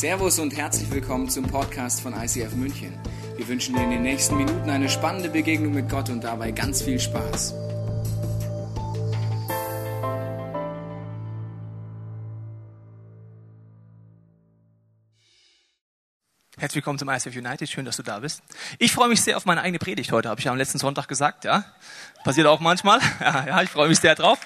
Servus und herzlich willkommen zum Podcast von ICF München. Wir wünschen dir in den nächsten Minuten eine spannende Begegnung mit Gott und dabei ganz viel Spaß. Herzlich willkommen zum ICF United. Schön, dass du da bist. Ich freue mich sehr auf meine eigene Predigt heute, habe ich ja am letzten Sonntag gesagt, ja. Passiert auch manchmal. Ja, ja, ich freue mich sehr drauf.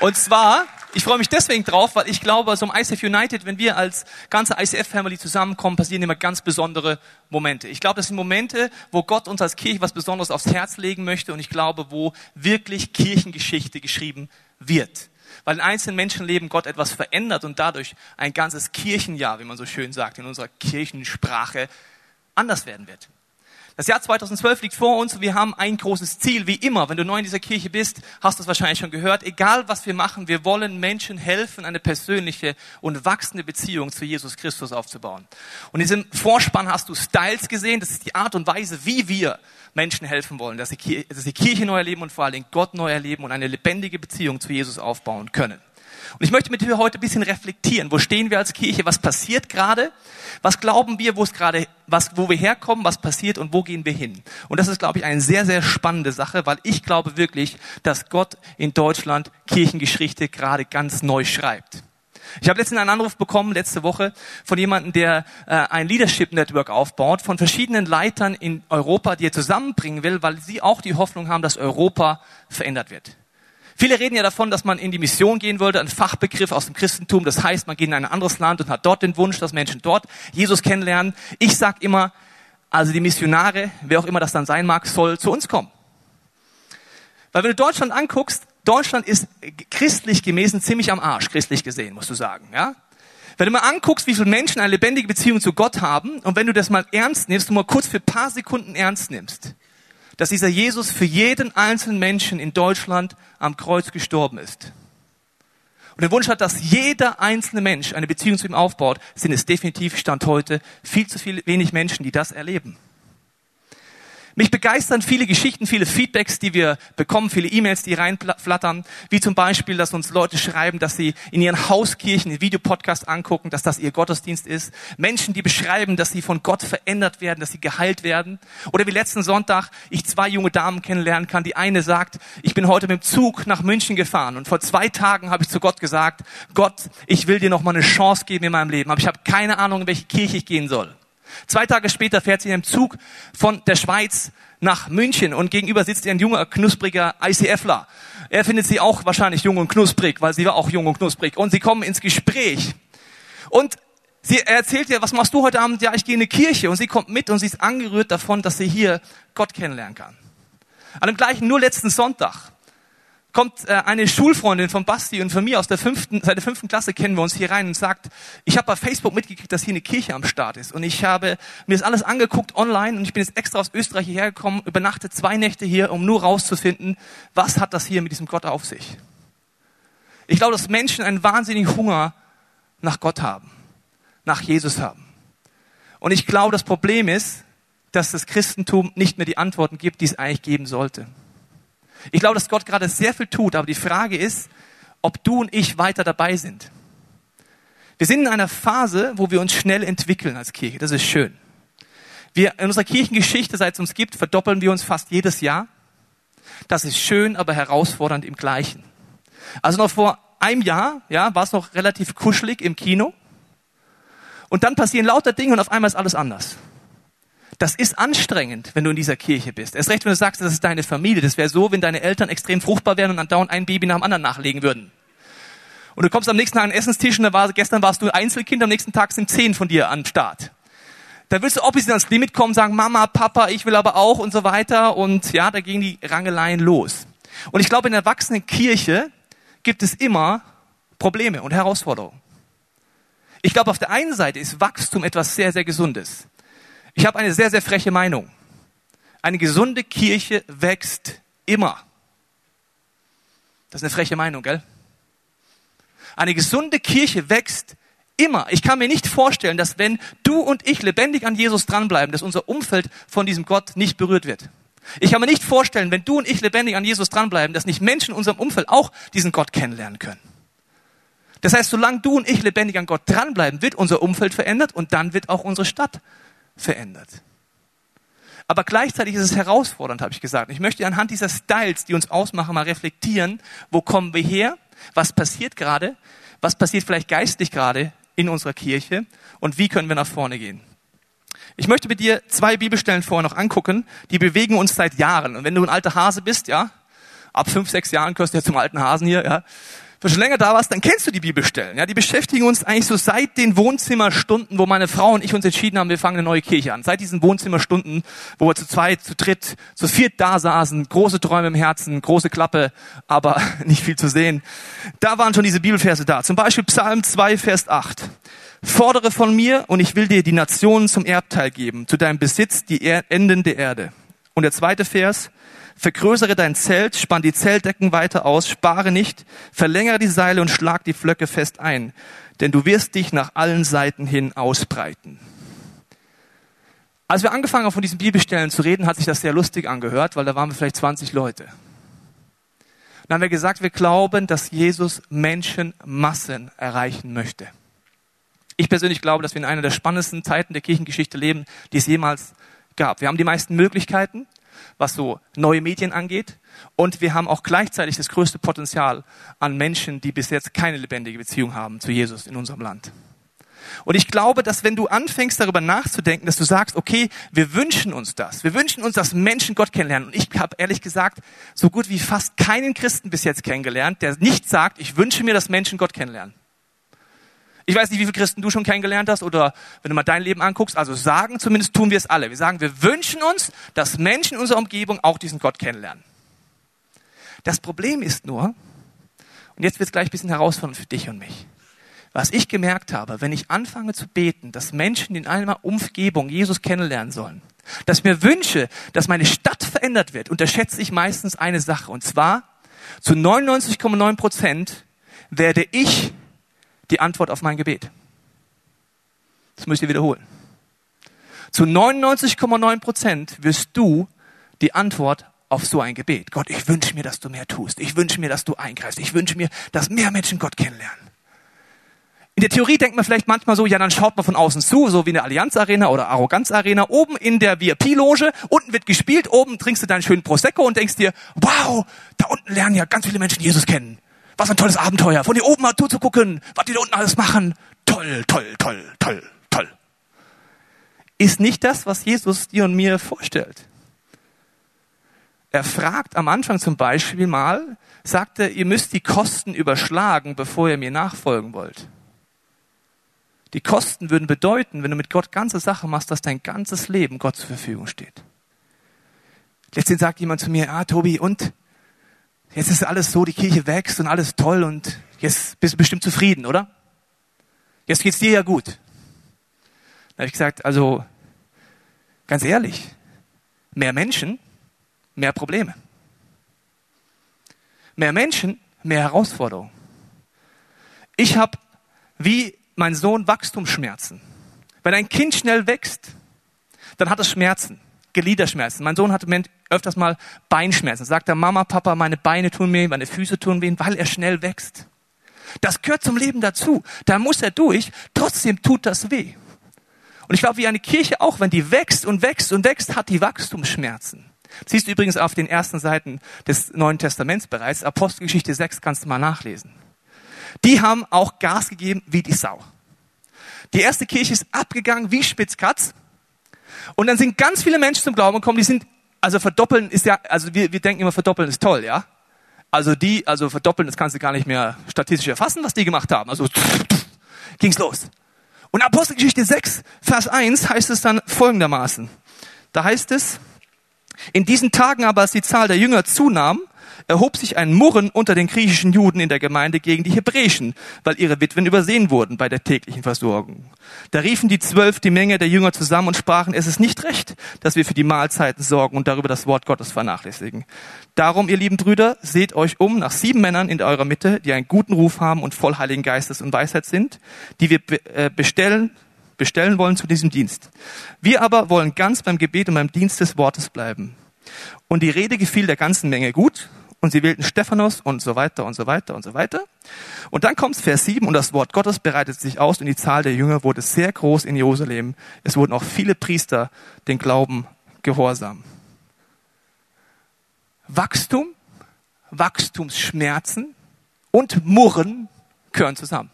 Und zwar, ich freue mich deswegen drauf, weil ich glaube, so im ICF United, wenn wir als ganze ICF-Family zusammenkommen, passieren immer ganz besondere Momente. Ich glaube, das sind Momente, wo Gott uns als Kirche was Besonderes aufs Herz legen möchte und ich glaube, wo wirklich Kirchengeschichte geschrieben wird weil in einzelnen Menschenleben Gott etwas verändert und dadurch ein ganzes Kirchenjahr, wie man so schön sagt, in unserer Kirchensprache anders werden wird. Das Jahr 2012 liegt vor uns und wir haben ein großes Ziel. Wie immer, wenn du neu in dieser Kirche bist, hast du es wahrscheinlich schon gehört. Egal was wir machen, wir wollen Menschen helfen, eine persönliche und wachsende Beziehung zu Jesus Christus aufzubauen. Und in diesem Vorspann hast du Styles gesehen. Das ist die Art und Weise, wie wir Menschen helfen wollen, dass sie, dass Kirche neu erleben und vor allen Dingen Gott neu erleben und eine lebendige Beziehung zu Jesus aufbauen können. Und ich möchte mit dir heute ein bisschen reflektieren. Wo stehen wir als Kirche? Was passiert gerade? Was glauben wir, wo es gerade, was, wo wir herkommen? Was passiert und wo gehen wir hin? Und das ist, glaube ich, eine sehr, sehr spannende Sache, weil ich glaube wirklich, dass Gott in Deutschland Kirchengeschichte gerade ganz neu schreibt. Ich habe letztens einen Anruf bekommen, letzte Woche, von jemandem, der äh, ein Leadership Network aufbaut, von verschiedenen Leitern in Europa, die er zusammenbringen will, weil sie auch die Hoffnung haben, dass Europa verändert wird. Viele reden ja davon, dass man in die Mission gehen wollte, ein Fachbegriff aus dem Christentum. Das heißt, man geht in ein anderes Land und hat dort den Wunsch, dass Menschen dort Jesus kennenlernen. Ich sag immer, also die Missionare, wer auch immer das dann sein mag, soll zu uns kommen. Weil wenn du Deutschland anguckst, Deutschland ist christlich gemäß ziemlich am Arsch, christlich gesehen, musst du sagen, ja? Wenn du mal anguckst, wie viele Menschen eine lebendige Beziehung zu Gott haben, und wenn du das mal ernst nimmst, du mal kurz für paar Sekunden ernst nimmst, dass dieser Jesus für jeden einzelnen Menschen in Deutschland am Kreuz gestorben ist. Und den Wunsch hat, dass jeder einzelne Mensch eine Beziehung zu ihm aufbaut, sind es definitiv Stand heute viel zu viel, wenig Menschen, die das erleben. Mich begeistern viele Geschichten, viele Feedbacks, die wir bekommen, viele E-Mails, die reinflattern, wie zum Beispiel, dass uns Leute schreiben, dass sie in ihren Hauskirchen den Videopodcast angucken, dass das ihr Gottesdienst ist. Menschen, die beschreiben, dass sie von Gott verändert werden, dass sie geheilt werden. Oder wie letzten Sonntag ich zwei junge Damen kennenlernen kann. Die eine sagt, ich bin heute mit dem Zug nach München gefahren und vor zwei Tagen habe ich zu Gott gesagt, Gott, ich will dir noch mal eine Chance geben in meinem Leben, aber ich habe keine Ahnung, in welche Kirche ich gehen soll. Zwei Tage später fährt sie in einem Zug von der Schweiz nach München und gegenüber sitzt ihr ein junger, knuspriger ICFler. Er findet sie auch wahrscheinlich jung und knusprig, weil sie war auch jung und knusprig. Und sie kommen ins Gespräch. Und sie erzählt ihr, was machst du heute Abend? Ja, ich gehe in eine Kirche. Und sie kommt mit und sie ist angerührt davon, dass sie hier Gott kennenlernen kann. An dem gleichen, nur letzten Sonntag, kommt äh, eine Schulfreundin von Basti und von mir aus der fünften, seit der fünften Klasse kennen wir uns hier rein und sagt, ich habe bei Facebook mitgekriegt, dass hier eine Kirche am Start ist und ich habe mir das alles angeguckt online und ich bin jetzt extra aus Österreich hierher gekommen, übernachte zwei Nächte hier, um nur rauszufinden, was hat das hier mit diesem Gott auf sich. Ich glaube, dass Menschen einen wahnsinnigen Hunger nach Gott haben, nach Jesus haben. Und ich glaube, das Problem ist, dass das Christentum nicht mehr die Antworten gibt, die es eigentlich geben sollte. Ich glaube, dass Gott gerade sehr viel tut, aber die Frage ist, ob du und ich weiter dabei sind. Wir sind in einer Phase, wo wir uns schnell entwickeln als Kirche. Das ist schön. Wir, in unserer Kirchengeschichte, seit es uns gibt, verdoppeln wir uns fast jedes Jahr. Das ist schön, aber herausfordernd im Gleichen. Also noch vor einem Jahr, ja, war es noch relativ kuschelig im Kino. Und dann passieren lauter Dinge und auf einmal ist alles anders. Das ist anstrengend, wenn du in dieser Kirche bist. Erst recht, wenn du sagst, das ist deine Familie. Das wäre so, wenn deine Eltern extrem fruchtbar wären und dann dauernd ein Baby nach dem anderen nachlegen würden. Und du kommst am nächsten Tag an den Essenstisch und war, gestern warst du Einzelkind, am nächsten Tag sind zehn von dir am Start. Da willst du ob sie ans Limit kommen, sagen, Mama, Papa, ich will aber auch und so weiter. Und ja, da gehen die Rangeleien los. Und ich glaube, in der erwachsenen Kirche gibt es immer Probleme und Herausforderungen. Ich glaube, auf der einen Seite ist Wachstum etwas sehr, sehr Gesundes. Ich habe eine sehr, sehr freche Meinung. Eine gesunde Kirche wächst immer. Das ist eine freche Meinung, gell? Eine gesunde Kirche wächst immer. Ich kann mir nicht vorstellen, dass wenn du und ich lebendig an Jesus dranbleiben, dass unser Umfeld von diesem Gott nicht berührt wird. Ich kann mir nicht vorstellen, wenn du und ich lebendig an Jesus dranbleiben, dass nicht Menschen in unserem Umfeld auch diesen Gott kennenlernen können. Das heißt, solange du und ich lebendig an Gott dranbleiben, wird unser Umfeld verändert und dann wird auch unsere Stadt verändert. Aber gleichzeitig ist es herausfordernd, habe ich gesagt. Ich möchte anhand dieser Styles, die uns ausmachen, mal reflektieren, wo kommen wir her, was passiert gerade, was passiert vielleicht geistlich gerade in unserer Kirche und wie können wir nach vorne gehen. Ich möchte mit dir zwei Bibelstellen vorher noch angucken, die bewegen uns seit Jahren. Und wenn du ein alter Hase bist, ja, ab fünf, sechs Jahren gehörst du ja zum alten Hasen hier, ja, wenn du schon länger da warst, dann kennst du die Bibelstellen. Ja, die beschäftigen uns eigentlich so seit den Wohnzimmerstunden, wo meine Frau und ich uns entschieden haben, wir fangen eine neue Kirche an. Seit diesen Wohnzimmerstunden, wo wir zu zweit, zu dritt, zu viert da saßen, große Träume im Herzen, große Klappe, aber nicht viel zu sehen. Da waren schon diese Bibelverse da. Zum Beispiel Psalm 2, Vers 8. Fordere von mir und ich will dir die Nationen zum Erbteil geben, zu deinem Besitz die Enden der Erde. Und der zweite Vers, Vergrößere dein Zelt, spann die Zeltdecken weiter aus, spare nicht, verlängere die Seile und schlag die Flöcke fest ein, denn du wirst dich nach allen Seiten hin ausbreiten. Als wir angefangen haben, von diesen Bibelstellen zu reden, hat sich das sehr lustig angehört, weil da waren wir vielleicht 20 Leute. Dann haben wir gesagt, wir glauben, dass Jesus Menschenmassen erreichen möchte. Ich persönlich glaube, dass wir in einer der spannendsten Zeiten der Kirchengeschichte leben, die es jemals gab. Wir haben die meisten Möglichkeiten was so neue Medien angeht. Und wir haben auch gleichzeitig das größte Potenzial an Menschen, die bis jetzt keine lebendige Beziehung haben zu Jesus in unserem Land. Und ich glaube, dass wenn du anfängst darüber nachzudenken, dass du sagst, okay, wir wünschen uns das. Wir wünschen uns, dass Menschen Gott kennenlernen. Und ich habe ehrlich gesagt so gut wie fast keinen Christen bis jetzt kennengelernt, der nicht sagt, ich wünsche mir, dass Menschen Gott kennenlernen. Ich weiß nicht, wie viele Christen du schon kennengelernt hast oder wenn du mal dein Leben anguckst. Also sagen, zumindest tun wir es alle. Wir sagen, wir wünschen uns, dass Menschen in unserer Umgebung auch diesen Gott kennenlernen. Das Problem ist nur, und jetzt wird es gleich ein bisschen herausfordernd für dich und mich. Was ich gemerkt habe, wenn ich anfange zu beten, dass Menschen in einer Umgebung Jesus kennenlernen sollen, dass ich mir wünsche, dass meine Stadt verändert wird, unterschätze ich meistens eine Sache. Und zwar, zu 99,9 Prozent werde ich die Antwort auf mein Gebet. Das müsst ihr wiederholen. Zu 99,9 Prozent wirst du die Antwort auf so ein Gebet. Gott, ich wünsche mir, dass du mehr tust. Ich wünsche mir, dass du eingreifst. Ich wünsche mir, dass mehr Menschen Gott kennenlernen. In der Theorie denkt man vielleicht manchmal so, ja, dann schaut man von außen zu, so wie in der Allianz Arena oder Arroganz Arena, oben in der VIP-Loge, unten wird gespielt, oben trinkst du deinen schönen Prosecco und denkst dir, wow, da unten lernen ja ganz viele Menschen Jesus kennen. Was ein tolles Abenteuer. Von hier oben mal zuzugucken, was die da unten alles machen. Toll, toll, toll, toll, toll. Ist nicht das, was Jesus dir und mir vorstellt. Er fragt am Anfang zum Beispiel mal, sagt er, ihr müsst die Kosten überschlagen, bevor ihr mir nachfolgen wollt. Die Kosten würden bedeuten, wenn du mit Gott ganze Sache machst, dass dein ganzes Leben Gott zur Verfügung steht. Letztens sagt jemand zu mir, ah, Tobi, und? Jetzt ist alles so, die Kirche wächst und alles toll und jetzt bist du bestimmt zufrieden, oder? Jetzt geht's dir ja gut. Da habe ich gesagt, also ganz ehrlich, mehr Menschen, mehr Probleme. Mehr Menschen, mehr Herausforderungen. Ich habe wie mein Sohn Wachstumsschmerzen. Wenn ein Kind schnell wächst, dann hat es Schmerzen. Gliederschmerzen. Mein Sohn hatte öfters mal Beinschmerzen. Sagt er, Mama, Papa, meine Beine tun weh, meine Füße tun weh, weil er schnell wächst. Das gehört zum Leben dazu. Da muss er durch. Trotzdem tut das weh. Und ich glaube, wie eine Kirche auch, wenn die wächst und wächst und wächst, hat die Wachstumsschmerzen. Das siehst du übrigens auf den ersten Seiten des Neuen Testaments bereits. Apostelgeschichte 6 kannst du mal nachlesen. Die haben auch Gas gegeben wie die Sau. Die erste Kirche ist abgegangen wie Spitzkatz. Und dann sind ganz viele Menschen zum Glauben gekommen, die sind, also verdoppeln ist ja, also wir, wir denken immer, verdoppeln ist toll, ja? Also die, also verdoppeln, das kannst du gar nicht mehr statistisch erfassen, was die gemacht haben. Also ging's los. Und Apostelgeschichte 6, Vers 1 heißt es dann folgendermaßen. Da heißt es, in diesen Tagen aber, als die Zahl der Jünger zunahm, erhob sich ein Murren unter den griechischen Juden in der Gemeinde gegen die Hebräischen, weil ihre Witwen übersehen wurden bei der täglichen Versorgung. Da riefen die Zwölf die Menge der Jünger zusammen und sprachen, es ist nicht recht, dass wir für die Mahlzeiten sorgen und darüber das Wort Gottes vernachlässigen. Darum, ihr lieben Brüder, seht euch um nach sieben Männern in eurer Mitte, die einen guten Ruf haben und voll Heiligen Geistes und Weisheit sind, die wir äh, bestellen, bestellen wollen zu diesem Dienst. Wir aber wollen ganz beim Gebet und beim Dienst des Wortes bleiben. Und die Rede gefiel der ganzen Menge gut und sie wählten Stephanus und so weiter und so weiter und so weiter. Und dann kommt Vers 7 und das Wort Gottes bereitet sich aus und die Zahl der Jünger wurde sehr groß in Jerusalem. Es wurden auch viele Priester den Glauben gehorsam. Wachstum, Wachstumsschmerzen und Murren gehören zusammen.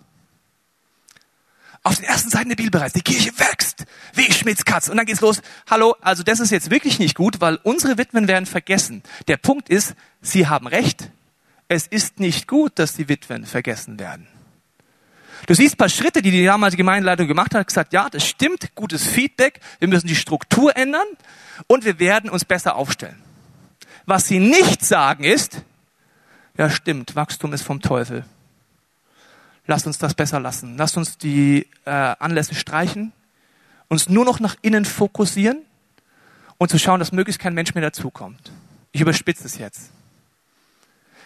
Auf den ersten Seiten der Bibel bereits, die Kirche wächst, wie Schmidts Katz. Und dann geht's los. Hallo, also das ist jetzt wirklich nicht gut, weil unsere Witwen werden vergessen. Der Punkt ist, sie haben recht. Es ist nicht gut, dass die Witwen vergessen werden. Du siehst ein paar Schritte, die die damalige Gemeindeleitung gemacht hat, gesagt, ja, das stimmt, gutes Feedback, wir müssen die Struktur ändern und wir werden uns besser aufstellen. Was sie nicht sagen ist, ja stimmt, Wachstum ist vom Teufel. Lasst uns das besser lassen. Lasst uns die äh, Anlässe streichen, uns nur noch nach innen fokussieren und zu schauen, dass möglichst kein Mensch mehr dazukommt. Ich überspitze es jetzt.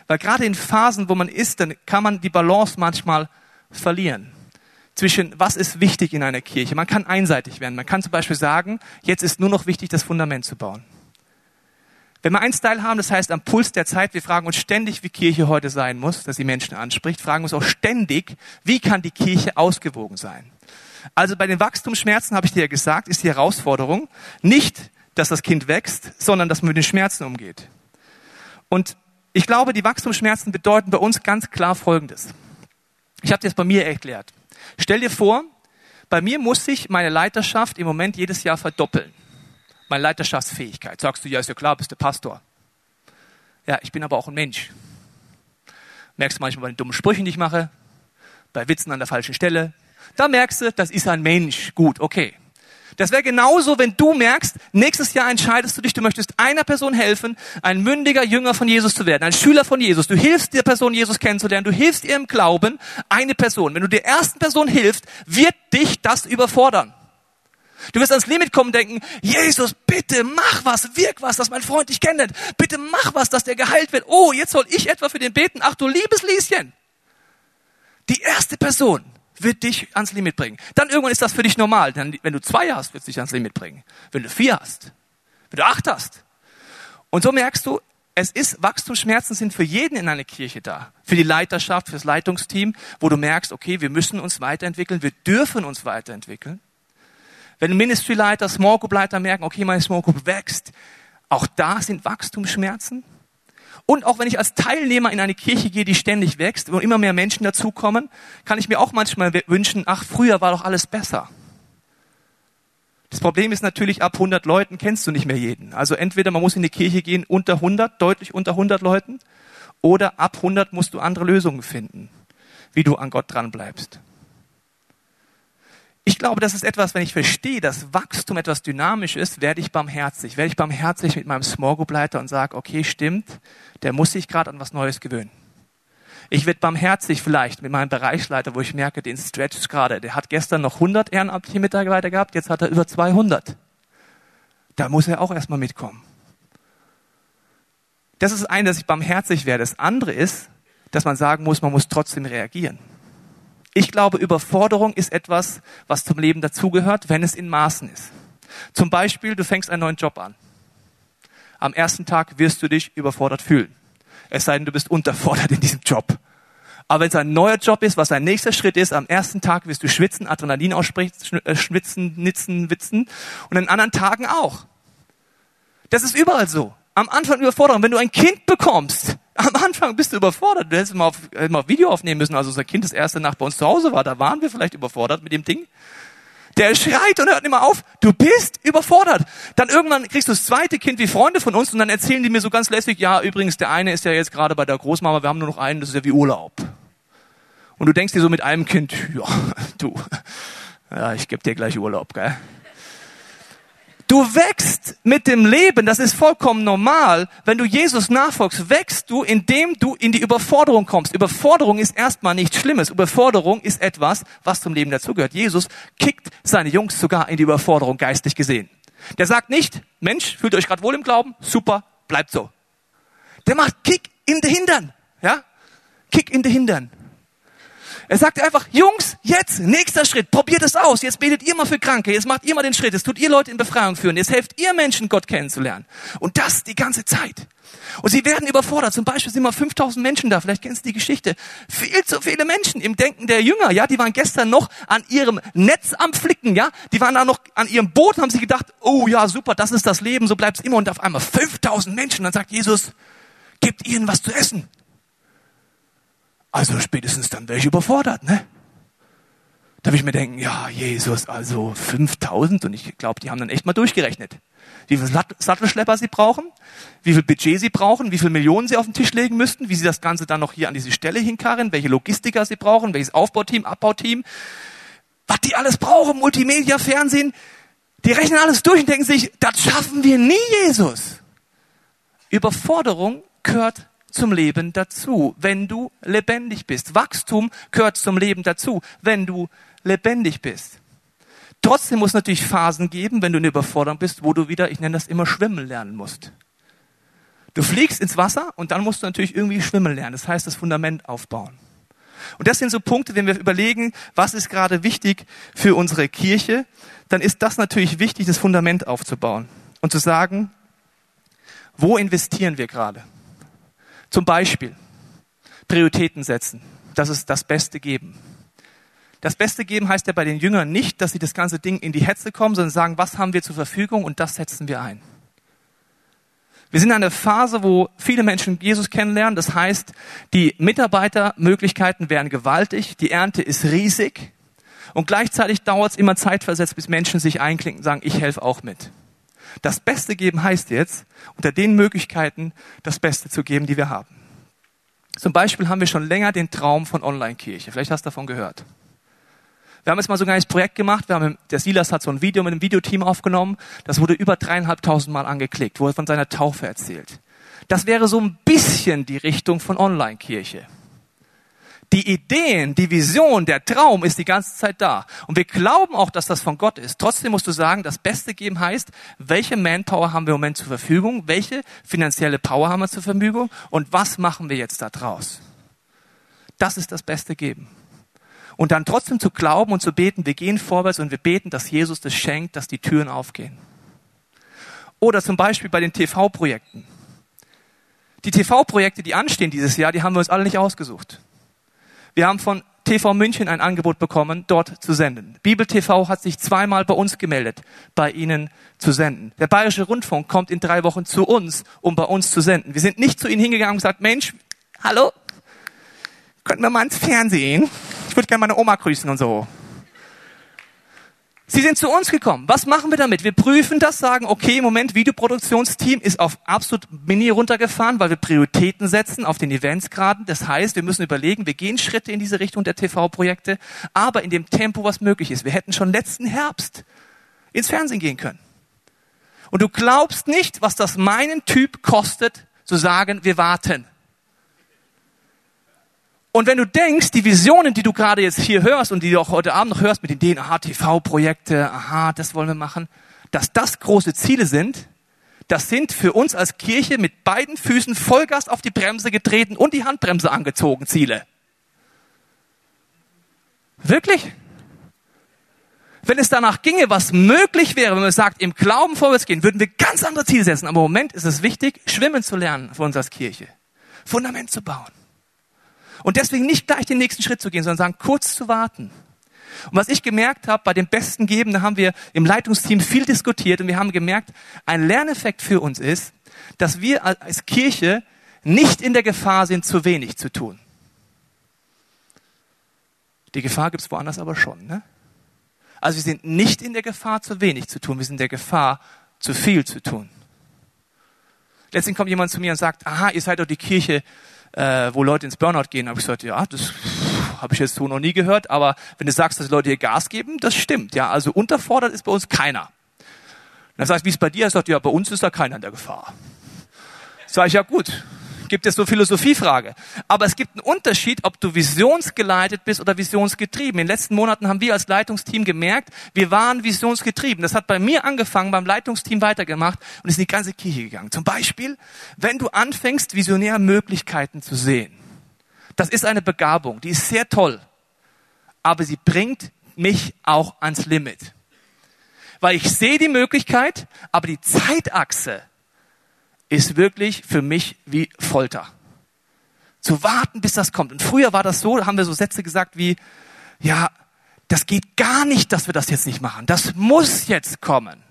Weil gerade in Phasen, wo man ist, dann kann man die Balance manchmal verlieren. Zwischen was ist wichtig in einer Kirche. Man kann einseitig werden. Man kann zum Beispiel sagen, jetzt ist nur noch wichtig, das Fundament zu bauen. Wenn wir einen Style haben, das heißt am Puls der Zeit, wir fragen uns ständig, wie Kirche heute sein muss, dass sie Menschen anspricht, fragen uns auch ständig, wie kann die Kirche ausgewogen sein. Also bei den Wachstumsschmerzen, habe ich dir ja gesagt, ist die Herausforderung nicht, dass das Kind wächst, sondern dass man mit den Schmerzen umgeht. Und ich glaube, die Wachstumsschmerzen bedeuten bei uns ganz klar Folgendes. Ich habe das bei mir erklärt. Stell dir vor, bei mir muss sich meine Leiterschaft im Moment jedes Jahr verdoppeln meine Leiterschaftsfähigkeit. Sagst du, ja, ist ja klar, bist du Pastor. Ja, ich bin aber auch ein Mensch. Merkst du manchmal bei den dummen Sprüchen, die ich mache, bei Witzen an der falschen Stelle. Da merkst du, das ist ein Mensch. Gut, okay. Das wäre genauso, wenn du merkst, nächstes Jahr entscheidest du dich, du möchtest einer Person helfen, ein mündiger Jünger von Jesus zu werden, ein Schüler von Jesus. Du hilfst der Person, Jesus kennenzulernen, du hilfst ihr im Glauben, eine Person. Wenn du der ersten Person hilfst, wird dich das überfordern. Du wirst ans Limit kommen und denken, Jesus, bitte mach was, wirk was, dass mein Freund dich kennt. Bitte mach was, dass der geheilt wird. Oh, jetzt soll ich etwa für den beten. Ach du liebes Lieschen. Die erste Person wird dich ans Limit bringen. Dann irgendwann ist das für dich normal. Dann, wenn du zwei hast, wird es dich ans Limit bringen. Wenn du vier hast, wenn du acht hast. Und so merkst du, es ist, Wachstumsschmerzen sind für jeden in einer Kirche da. Für die Leiterschaft, fürs Leitungsteam, wo du merkst, okay, wir müssen uns weiterentwickeln, wir dürfen uns weiterentwickeln. Wenn Ministry-Leiter, Small Group-Leiter merken, okay, meine Small Group wächst, auch da sind Wachstumsschmerzen. Und auch wenn ich als Teilnehmer in eine Kirche gehe, die ständig wächst, wo immer mehr Menschen dazukommen, kann ich mir auch manchmal wünschen, ach, früher war doch alles besser. Das Problem ist natürlich, ab 100 Leuten kennst du nicht mehr jeden. Also entweder man muss in die Kirche gehen unter 100, deutlich unter 100 Leuten, oder ab 100 musst du andere Lösungen finden, wie du an Gott dran bleibst. Ich glaube, das ist etwas, wenn ich verstehe, dass Wachstum etwas dynamisch ist, werde ich barmherzig. Werde ich barmherzig mit meinem Small Group Leiter und sage, okay, stimmt, der muss sich gerade an was Neues gewöhnen. Ich werde barmherzig vielleicht mit meinem Bereichsleiter, wo ich merke, den stretcht gerade. Der hat gestern noch 100 ehrenamtliche Mitarbeiter gehabt, jetzt hat er über 200. Da muss er auch erstmal mitkommen. Das ist ein, dass ich barmherzig werde. Das andere ist, dass man sagen muss, man muss trotzdem reagieren. Ich glaube, Überforderung ist etwas, was zum Leben dazugehört, wenn es in Maßen ist. Zum Beispiel, du fängst einen neuen Job an. Am ersten Tag wirst du dich überfordert fühlen. Es sei denn, du bist unterfordert in diesem Job. Aber wenn es ein neuer Job ist, was ein nächster Schritt ist, am ersten Tag wirst du schwitzen, Adrenalin aussprechen, äh, schwitzen, nitzen, witzen und an anderen Tagen auch. Das ist überall so. Am Anfang Überforderung. Wenn du ein Kind bekommst, am Anfang bist du überfordert. Du hättest mal auf, mal auf Video aufnehmen müssen, als unser Kind das erste Nacht bei uns zu Hause war. Da waren wir vielleicht überfordert mit dem Ding. Der schreit und hört nicht mehr auf. Du bist überfordert. Dann irgendwann kriegst du das zweite Kind wie Freunde von uns und dann erzählen die mir so ganz lässig, ja, übrigens, der eine ist ja jetzt gerade bei der Großmama, wir haben nur noch einen, das ist ja wie Urlaub. Und du denkst dir so mit einem Kind, ja, du, ja, ich geb dir gleich Urlaub, gell? Du wächst mit dem Leben, das ist vollkommen normal. Wenn du Jesus nachfolgst, wächst du, indem du in die Überforderung kommst. Überforderung ist erstmal nichts Schlimmes. Überforderung ist etwas, was zum Leben dazugehört. Jesus kickt seine Jungs sogar in die Überforderung, geistig gesehen. Der sagt nicht, Mensch, fühlt euch gerade wohl im Glauben? Super, bleibt so. Der macht Kick in die Hintern. Ja? Kick in die Hintern. Er sagte einfach, Jungs, jetzt, nächster Schritt, probiert es aus. Jetzt betet ihr mal für Kranke, jetzt macht ihr mal den Schritt, jetzt tut ihr Leute in Befreiung führen, jetzt helft ihr Menschen, Gott kennenzulernen. Und das die ganze Zeit. Und sie werden überfordert. Zum Beispiel sind mal 5000 Menschen da. Vielleicht kennst du die Geschichte. Viel zu viele Menschen im Denken der Jünger. Ja, die waren gestern noch an ihrem Netz am Flicken. Ja, die waren da noch an ihrem Boot, haben sie gedacht, oh ja, super, das ist das Leben, so bleibt's immer. Und auf einmal 5000 Menschen. Dann sagt Jesus, gebt ihnen was zu essen. Also spätestens dann wäre ich überfordert, ne? Da will ich mir denken, ja, Jesus, also 5000 und ich glaube, die haben dann echt mal durchgerechnet. Wie viel Sattelschlepper sie brauchen, wie viel Budget sie brauchen, wie viel Millionen sie auf den Tisch legen müssten, wie sie das Ganze dann noch hier an diese Stelle hinkarren, welche Logistiker sie brauchen, welches Aufbauteam, Abbauteam, was die alles brauchen, Multimedia, Fernsehen, die rechnen alles durch und denken sich, das schaffen wir nie, Jesus. Überforderung gehört zum Leben dazu, wenn du lebendig bist. Wachstum gehört zum Leben dazu, wenn du lebendig bist. Trotzdem muss es natürlich Phasen geben, wenn du in Überforderung bist, wo du wieder, ich nenne das immer, schwimmen lernen musst. Du fliegst ins Wasser und dann musst du natürlich irgendwie schwimmen lernen. Das heißt, das Fundament aufbauen. Und das sind so Punkte, wenn wir überlegen, was ist gerade wichtig für unsere Kirche, dann ist das natürlich wichtig, das Fundament aufzubauen und zu sagen, wo investieren wir gerade? Zum Beispiel Prioritäten setzen. Das ist das Beste geben. Das Beste geben heißt ja bei den Jüngern nicht, dass sie das ganze Ding in die Hetze kommen, sondern sagen, was haben wir zur Verfügung und das setzen wir ein. Wir sind in einer Phase, wo viele Menschen Jesus kennenlernen. Das heißt, die Mitarbeitermöglichkeiten werden gewaltig, die Ernte ist riesig und gleichzeitig dauert es immer zeitversetzt, bis Menschen sich einklinken und sagen, ich helfe auch mit. Das Beste geben heißt jetzt, unter den Möglichkeiten das Beste zu geben, die wir haben. Zum Beispiel haben wir schon länger den Traum von Online-Kirche. Vielleicht hast du davon gehört. Wir haben jetzt mal so ein kleines Projekt gemacht. Wir haben, der Silas hat so ein Video mit einem Videoteam aufgenommen. Das wurde über dreieinhalbtausend Mal angeklickt, wo er von seiner Taufe erzählt. Das wäre so ein bisschen die Richtung von Online-Kirche. Die Ideen, die Vision, der Traum ist die ganze Zeit da. Und wir glauben auch, dass das von Gott ist. Trotzdem musst du sagen, das Beste geben heißt, welche Manpower haben wir im Moment zur Verfügung? Welche finanzielle Power haben wir zur Verfügung? Und was machen wir jetzt da draus? Das ist das Beste geben. Und dann trotzdem zu glauben und zu beten, wir gehen vorwärts und wir beten, dass Jesus das schenkt, dass die Türen aufgehen. Oder zum Beispiel bei den TV-Projekten. Die TV-Projekte, die anstehen dieses Jahr, die haben wir uns alle nicht ausgesucht. Wir haben von TV München ein Angebot bekommen, dort zu senden. Bibel TV hat sich zweimal bei uns gemeldet, bei Ihnen zu senden. Der Bayerische Rundfunk kommt in drei Wochen zu uns, um bei uns zu senden. Wir sind nicht zu Ihnen hingegangen und gesagt, Mensch, hallo, könnten wir mal ins Fernsehen? Ich würde gerne meine Oma grüßen und so. Sie sind zu uns gekommen. Was machen wir damit? Wir prüfen das, sagen, okay, im Moment, Videoproduktionsteam ist auf absolut mini runtergefahren, weil wir Prioritäten setzen auf den Eventsgraden. Das heißt, wir müssen überlegen, wir gehen Schritte in diese Richtung der TV-Projekte, aber in dem Tempo, was möglich ist. Wir hätten schon letzten Herbst ins Fernsehen gehen können. Und du glaubst nicht, was das meinen Typ kostet, zu sagen, wir warten. Und wenn du denkst, die Visionen, die du gerade jetzt hier hörst und die du auch heute Abend noch hörst mit den Ideen, aha, TV-Projekte, aha, das wollen wir machen, dass das große Ziele sind, das sind für uns als Kirche mit beiden Füßen Vollgas auf die Bremse getreten und die Handbremse angezogen Ziele. Wirklich? Wenn es danach ginge, was möglich wäre, wenn man sagt, im Glauben vorwärts gehen, würden wir ganz andere Ziele setzen. Aber im Moment ist es wichtig, schwimmen zu lernen für uns als Kirche. Fundament zu bauen. Und deswegen nicht gleich den nächsten Schritt zu gehen, sondern sagen, kurz zu warten. Und was ich gemerkt habe, bei dem besten Geben, da haben wir im Leitungsteam viel diskutiert und wir haben gemerkt, ein Lerneffekt für uns ist, dass wir als Kirche nicht in der Gefahr sind, zu wenig zu tun. Die Gefahr gibt es woanders aber schon. Ne? Also wir sind nicht in der Gefahr, zu wenig zu tun, wir sind in der Gefahr, zu viel zu tun. Letztens kommt jemand zu mir und sagt, aha, ihr seid doch die Kirche, äh, wo Leute ins Burnout gehen, habe ich gesagt, ja, das habe ich jetzt so noch nie gehört, aber wenn du sagst, dass Leute hier Gas geben, das stimmt. Ja, also unterfordert ist bei uns keiner. Und dann sagst du, wie es bei dir ist, sagt ja, bei uns ist da keiner in der Gefahr. Sag ich, ja gut, gibt es so Philosophiefrage. Aber es gibt einen Unterschied, ob du visionsgeleitet bist oder visionsgetrieben. In den letzten Monaten haben wir als Leitungsteam gemerkt, wir waren visionsgetrieben. Das hat bei mir angefangen, beim Leitungsteam weitergemacht und ist in die ganze Kirche gegangen. Zum Beispiel, wenn du anfängst, visionär Möglichkeiten zu sehen. Das ist eine Begabung, die ist sehr toll. aber sie bringt mich auch ans Limit. Weil ich sehe die Möglichkeit, aber die Zeitachse ist wirklich für mich wie Folter. Zu warten, bis das kommt. Und früher war das so, haben wir so Sätze gesagt wie, ja, das geht gar nicht, dass wir das jetzt nicht machen. Das muss jetzt kommen.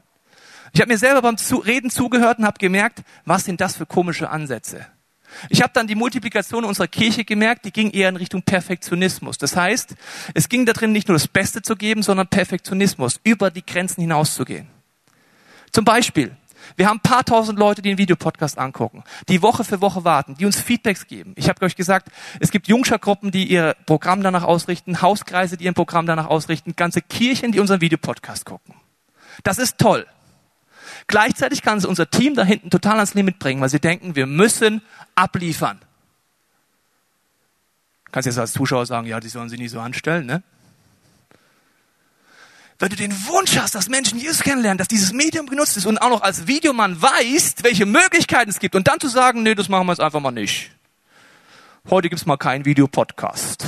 Ich habe mir selber beim Reden zugehört und habe gemerkt, was sind das für komische Ansätze. Ich habe dann die Multiplikation unserer Kirche gemerkt, die ging eher in Richtung Perfektionismus. Das heißt, es ging darin nicht nur das Beste zu geben, sondern Perfektionismus, über die Grenzen hinauszugehen. Zum Beispiel, wir haben ein paar tausend Leute, die einen Videopodcast angucken, die Woche für Woche warten, die uns Feedbacks geben. Ich habe euch gesagt, es gibt Jungschergruppen, die ihr Programm danach ausrichten, Hauskreise, die ihr Programm danach ausrichten, ganze Kirchen, die unseren Videopodcast gucken. Das ist toll. Gleichzeitig kann es unser Team da hinten total ans Limit bringen, weil sie denken, wir müssen abliefern. Kannst jetzt als Zuschauer sagen, ja, die sollen sich nicht so anstellen, ne? Wenn du den Wunsch hast, dass Menschen Jesus kennenlernen, dass dieses Medium genutzt ist und auch noch als Videomann weißt, welche Möglichkeiten es gibt und dann zu sagen, nee, das machen wir jetzt einfach mal nicht. Heute gibt's mal keinen Videopodcast.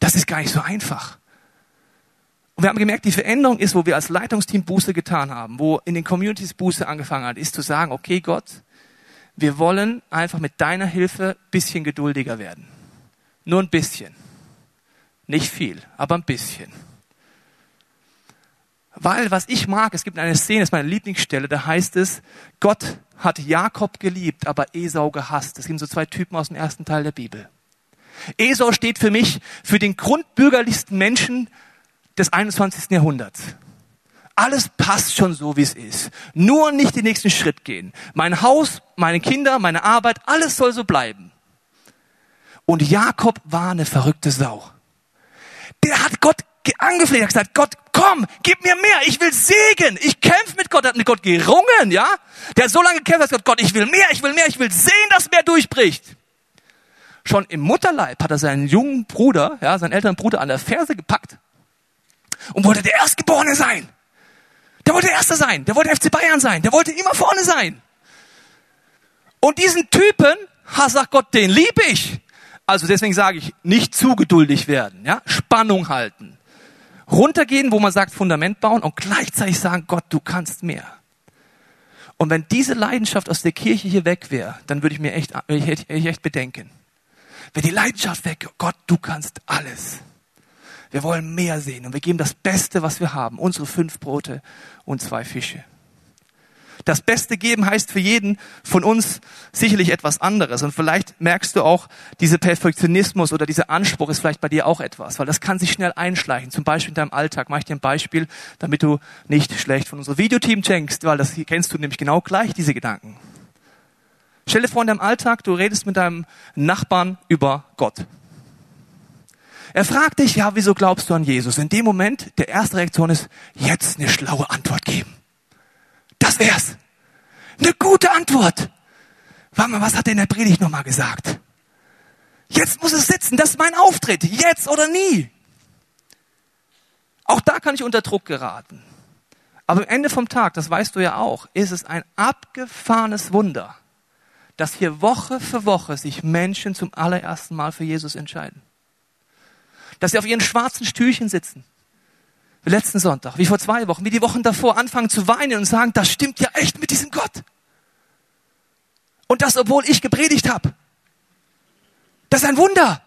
Das ist gar nicht so einfach. Und wir haben gemerkt, die Veränderung ist, wo wir als Leitungsteam Buße getan haben, wo in den Communities Buße angefangen hat, ist zu sagen, okay Gott, wir wollen einfach mit deiner Hilfe bisschen geduldiger werden. Nur ein bisschen. Nicht viel, aber ein bisschen. Weil, was ich mag, es gibt eine Szene, das ist meine Lieblingsstelle, da heißt es, Gott hat Jakob geliebt, aber Esau gehasst. Das sind so zwei Typen aus dem ersten Teil der Bibel. Esau steht für mich für den grundbürgerlichsten Menschen, des 21. Jahrhunderts. Alles passt schon so, wie es ist. Nur nicht den nächsten Schritt gehen. Mein Haus, meine Kinder, meine Arbeit, alles soll so bleiben. Und Jakob war eine verrückte Sau. Der hat Gott angefleht, hat gesagt, Gott, komm, gib mir mehr, ich will Segen. Ich kämpfe mit Gott, hat mit Gott gerungen, ja? Der so lange gekämpft, hat Gott, ich will mehr, ich will mehr, ich will sehen, dass mehr durchbricht. Schon im Mutterleib hat er seinen jungen Bruder, ja, seinen älteren Bruder an der Ferse gepackt und wollte der Erstgeborene sein. Der wollte der Erste sein. Der wollte FC Bayern sein. Der wollte immer vorne sein. Und diesen Typen, sagt Gott, den liebe ich. Also deswegen sage ich, nicht zu geduldig werden, ja? Spannung halten. Runtergehen, wo man sagt, Fundament bauen und gleichzeitig sagen, Gott, du kannst mehr. Und wenn diese Leidenschaft aus der Kirche hier weg wäre, dann würde ich mir echt, ich echt bedenken. Wenn die Leidenschaft weg, Gott, du kannst alles. Wir wollen mehr sehen und wir geben das Beste, was wir haben. Unsere fünf Brote und zwei Fische. Das Beste geben heißt für jeden von uns sicherlich etwas anderes. Und vielleicht merkst du auch, dieser Perfektionismus oder dieser Anspruch ist vielleicht bei dir auch etwas, weil das kann sich schnell einschleichen. Zum Beispiel in deinem Alltag. Mach ich dir ein Beispiel, damit du nicht schlecht von unserem Videoteam denkst, weil das kennst du nämlich genau gleich, diese Gedanken. Stell dir vor, in deinem Alltag, du redest mit deinem Nachbarn über Gott. Er fragt dich, ja, wieso glaubst du an Jesus? In dem Moment, der erste Reaktion ist, jetzt eine schlaue Antwort geben. Das wär's. Eine gute Antwort. Warte mal, was hat er in der Predigt nochmal gesagt? Jetzt muss es sitzen, das ist mein Auftritt. Jetzt oder nie. Auch da kann ich unter Druck geraten. Aber am Ende vom Tag, das weißt du ja auch, ist es ein abgefahrenes Wunder, dass hier Woche für Woche sich Menschen zum allerersten Mal für Jesus entscheiden dass sie auf ihren schwarzen Stühlchen sitzen. Letzten Sonntag, wie vor zwei Wochen, wie die Wochen davor anfangen zu weinen und sagen, das stimmt ja echt mit diesem Gott. Und das, obwohl ich gepredigt habe. Das ist ein Wunder.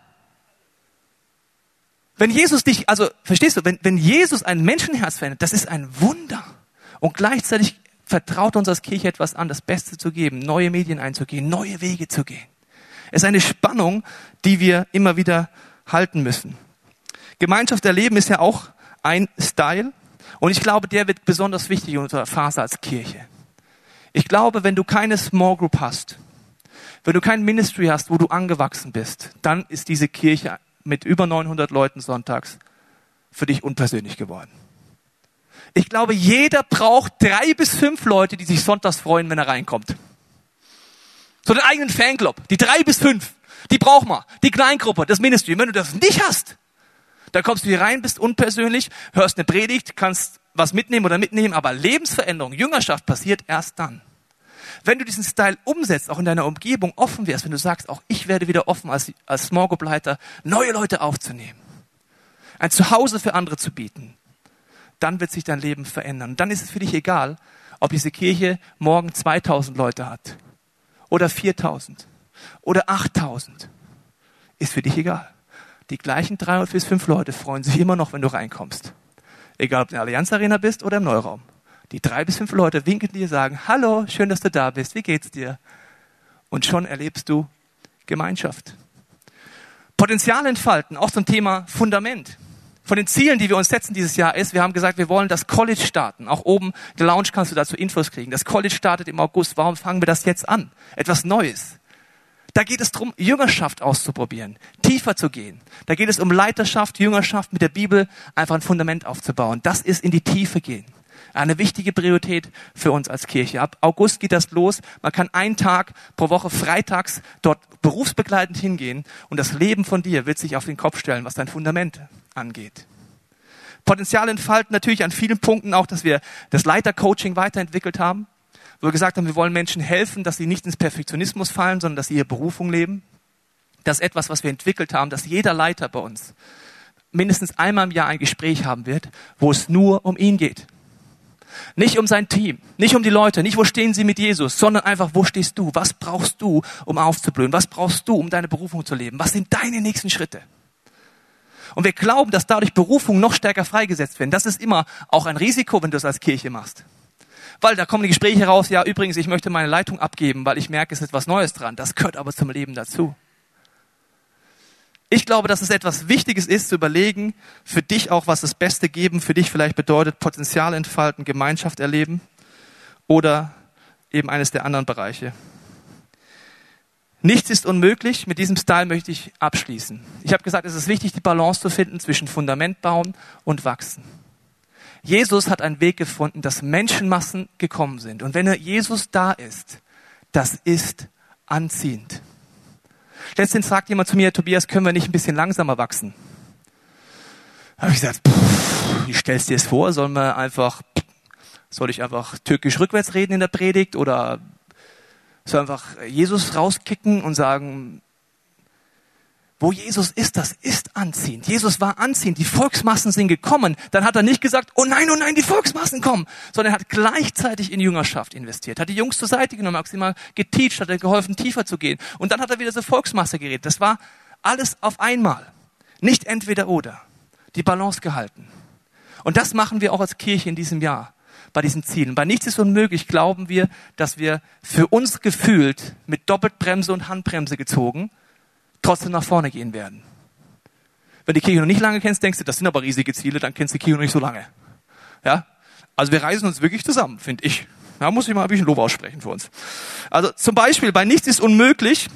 Wenn Jesus dich, also verstehst du, wenn, wenn Jesus ein Menschenherz verändert, das ist ein Wunder. Und gleichzeitig vertraut uns als Kirche etwas an, das Beste zu geben, neue Medien einzugehen, neue Wege zu gehen. Es ist eine Spannung, die wir immer wieder halten müssen. Gemeinschaft erleben ist ja auch ein Style. Und ich glaube, der wird besonders wichtig in unserer Phase als Kirche. Ich glaube, wenn du keine Small Group hast, wenn du kein Ministry hast, wo du angewachsen bist, dann ist diese Kirche mit über 900 Leuten sonntags für dich unpersönlich geworden. Ich glaube, jeder braucht drei bis fünf Leute, die sich sonntags freuen, wenn er reinkommt. So den eigenen Fanclub, die drei bis fünf, die braucht man. Die Kleingruppe, das Ministry. Wenn du das nicht hast, da kommst du hier rein, bist unpersönlich, hörst eine Predigt, kannst was mitnehmen oder mitnehmen, aber Lebensveränderung, Jüngerschaft passiert erst dann. Wenn du diesen Style umsetzt, auch in deiner Umgebung offen wärst, wenn du sagst, auch ich werde wieder offen als, als Small Group Leiter, neue Leute aufzunehmen. ein Zuhause für andere zu bieten, dann wird sich dein Leben verändern. Dann ist es für dich egal, ob diese Kirche morgen 2000 Leute hat oder 4000 oder 8000. Ist für dich egal. Die gleichen drei bis fünf Leute freuen sich immer noch, wenn du reinkommst. Egal, ob du in der Allianz Arena bist oder im Neuraum. Die drei bis fünf Leute winken dir, sagen, hallo, schön, dass du da bist, wie geht's dir? Und schon erlebst du Gemeinschaft. Potenzial entfalten, auch zum Thema Fundament. Von den Zielen, die wir uns setzen dieses Jahr ist, wir haben gesagt, wir wollen das College starten. Auch oben in der Lounge kannst du dazu Infos kriegen. Das College startet im August. Warum fangen wir das jetzt an? Etwas Neues. Da geht es darum, Jüngerschaft auszuprobieren, tiefer zu gehen. Da geht es um Leiterschaft, Jüngerschaft mit der Bibel, einfach ein Fundament aufzubauen. Das ist in die Tiefe gehen. Eine wichtige Priorität für uns als Kirche. Ab August geht das los. Man kann einen Tag pro Woche freitags dort berufsbegleitend hingehen und das Leben von dir wird sich auf den Kopf stellen, was dein Fundament angeht. Potenzial entfalten natürlich an vielen Punkten auch, dass wir das Leitercoaching weiterentwickelt haben, wo wir gesagt haben, wir wollen Menschen helfen, dass sie nicht ins Perfektionismus fallen, sondern dass sie ihre Berufung leben. Das ist etwas, was wir entwickelt haben, dass jeder Leiter bei uns mindestens einmal im Jahr ein Gespräch haben wird, wo es nur um ihn geht. Nicht um sein Team, nicht um die Leute, nicht wo stehen sie mit Jesus, sondern einfach, wo stehst du? Was brauchst du, um aufzublühen? Was brauchst du, um deine Berufung zu leben? Was sind deine nächsten Schritte? Und wir glauben, dass dadurch Berufungen noch stärker freigesetzt werden. Das ist immer auch ein Risiko, wenn du es als Kirche machst. Weil da kommen die Gespräche raus, ja, übrigens, ich möchte meine Leitung abgeben, weil ich merke, es ist etwas Neues dran. Das gehört aber zum Leben dazu. Ich glaube, dass es etwas Wichtiges ist, zu überlegen, für dich auch, was das Beste geben für dich vielleicht bedeutet, Potenzial entfalten, Gemeinschaft erleben oder eben eines der anderen Bereiche. Nichts ist unmöglich. Mit diesem Style möchte ich abschließen. Ich habe gesagt, es ist wichtig, die Balance zu finden zwischen Fundament bauen und wachsen. Jesus hat einen Weg gefunden, dass Menschenmassen gekommen sind. Und wenn Jesus da ist, das ist anziehend. Letztens sagt jemand zu mir, Tobias, können wir nicht ein bisschen langsamer wachsen? habe ich gesagt, wie stellst du dir das vor? Sollen wir einfach, soll ich einfach türkisch rückwärts reden in der Predigt oder soll einfach Jesus rauskicken und sagen, wo Jesus ist, das ist anziehend. Jesus war anziehend. Die Volksmassen sind gekommen. Dann hat er nicht gesagt, oh nein, oh nein, die Volksmassen kommen, sondern er hat gleichzeitig in Jüngerschaft investiert. Hat die Jungs zur Seite genommen, hat sie mal geteacht, hat er geholfen, tiefer zu gehen. Und dann hat er wieder zur Volksmasse geredet. Das war alles auf einmal. Nicht entweder oder. Die Balance gehalten. Und das machen wir auch als Kirche in diesem Jahr bei diesen Zielen. Bei nichts ist unmöglich, glauben wir, dass wir für uns gefühlt mit Doppelbremse und Handbremse gezogen trotzdem nach vorne gehen werden. Wenn du die Kirche noch nicht lange kennst, denkst du, das sind aber riesige Ziele, dann kennst du die Kirche noch nicht so lange. Ja? Also wir reisen uns wirklich zusammen, finde ich. Da muss ich mal ein bisschen Lob aussprechen für uns. Also zum Beispiel, bei Nichts ist unmöglich,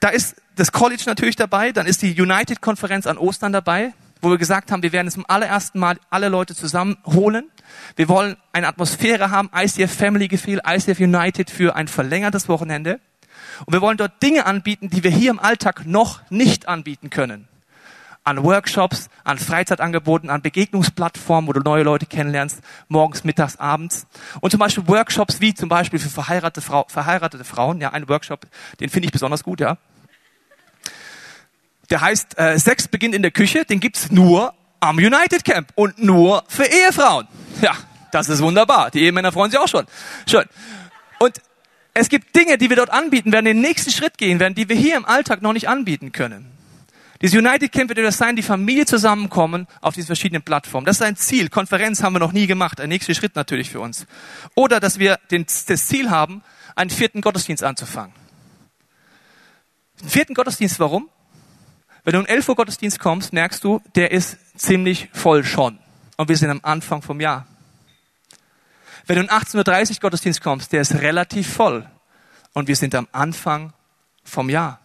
da ist das College natürlich dabei, dann ist die United-Konferenz an Ostern dabei, wo wir gesagt haben, wir werden es zum allerersten Mal alle Leute zusammenholen. Wir wollen eine Atmosphäre haben, ICF Family Gefehl, ICF United für ein verlängertes Wochenende. Und wir wollen dort Dinge anbieten, die wir hier im Alltag noch nicht anbieten können. An Workshops, an Freizeitangeboten, an Begegnungsplattformen, wo du neue Leute kennenlernst, morgens, mittags, abends. Und zum Beispiel Workshops wie zum Beispiel für verheiratete, Frau, verheiratete Frauen. Ja, ein Workshop, den finde ich besonders gut, ja. Der heißt äh, Sex beginnt in der Küche. Den gibt's nur am United Camp und nur für Ehefrauen. Ja, das ist wunderbar. Die Ehemänner freuen sich auch schon. Schön. Und es gibt Dinge, die wir dort anbieten werden, den nächsten Schritt gehen werden, die wir hier im Alltag noch nicht anbieten können. Dieses United Camp wird das sein, die Familie zusammenkommen auf diesen verschiedenen Plattformen. Das ist ein Ziel. Konferenz haben wir noch nie gemacht. Ein nächster Schritt natürlich für uns. Oder, dass wir den, das Ziel haben, einen vierten Gottesdienst anzufangen. Den vierten Gottesdienst, warum? Wenn du um 11 Uhr Gottesdienst kommst, merkst du, der ist ziemlich voll schon. Und wir sind am Anfang vom Jahr. Wenn du um 18.30 Uhr Gottesdienst kommst, der ist relativ voll. Und wir sind am Anfang vom Jahr.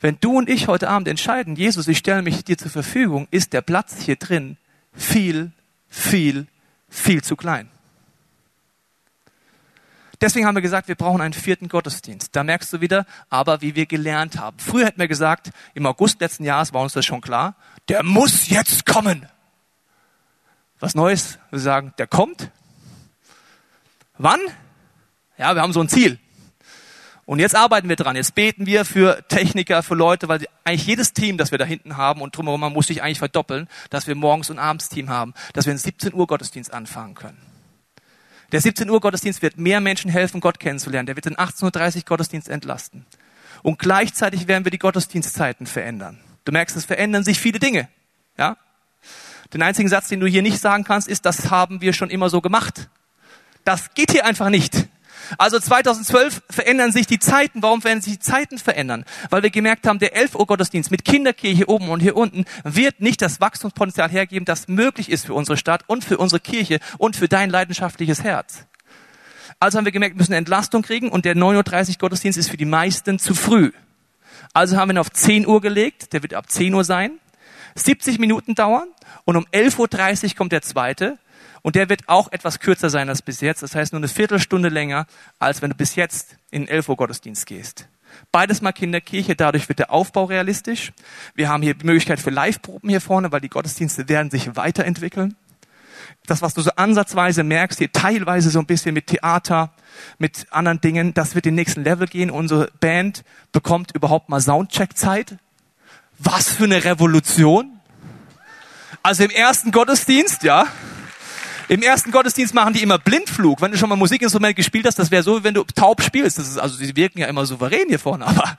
Wenn du und ich heute Abend entscheiden, Jesus, ich stelle mich dir zur Verfügung, ist der Platz hier drin viel, viel, viel zu klein. Deswegen haben wir gesagt, wir brauchen einen vierten Gottesdienst. Da merkst du wieder, aber wie wir gelernt haben. Früher hätten wir gesagt, im August letzten Jahres war uns das schon klar, der muss jetzt kommen was Neues. Wir sagen, der kommt. Wann? Ja, wir haben so ein Ziel. Und jetzt arbeiten wir dran. Jetzt beten wir für Techniker, für Leute, weil eigentlich jedes Team, das wir da hinten haben und drumherum, muss sich eigentlich verdoppeln, dass wir morgens und abends Team haben, dass wir einen 17 Uhr Gottesdienst anfangen können. Der 17 Uhr Gottesdienst wird mehr Menschen helfen, Gott kennenzulernen. Der wird den 18.30 Uhr Gottesdienst entlasten. Und gleichzeitig werden wir die Gottesdienstzeiten verändern. Du merkst, es verändern sich viele Dinge. Ja? Den einzigen Satz, den du hier nicht sagen kannst, ist, das haben wir schon immer so gemacht. Das geht hier einfach nicht. Also 2012 verändern sich die Zeiten. Warum werden sich die Zeiten verändern? Weil wir gemerkt haben, der 11 Uhr Gottesdienst mit Kinderkirche oben und hier unten wird nicht das Wachstumspotenzial hergeben, das möglich ist für unsere Stadt und für unsere Kirche und für dein leidenschaftliches Herz. Also haben wir gemerkt, wir müssen Entlastung kriegen und der 9.30 Uhr Gottesdienst ist für die meisten zu früh. Also haben wir ihn auf 10 Uhr gelegt, der wird ab 10 Uhr sein, 70 Minuten dauern und um 11.30 Uhr kommt der zweite und der wird auch etwas kürzer sein als bis jetzt. Das heißt nur eine Viertelstunde länger, als wenn du bis jetzt in 11 Uhr Gottesdienst gehst. Beides mal Kinderkirche, dadurch wird der Aufbau realistisch. Wir haben hier die Möglichkeit für Live-Proben hier vorne, weil die Gottesdienste werden sich weiterentwickeln. Das, was du so ansatzweise merkst, hier teilweise so ein bisschen mit Theater, mit anderen Dingen, das wird den nächsten Level gehen. Unsere Band bekommt überhaupt mal Soundcheck-Zeit. Was für eine Revolution! Also im ersten Gottesdienst, ja, im ersten Gottesdienst machen die immer Blindflug. Wenn du schon mal Musikinstrument gespielt hast, das wäre so, wenn du taub spielst. Das ist, also die wirken ja immer souverän hier vorne, aber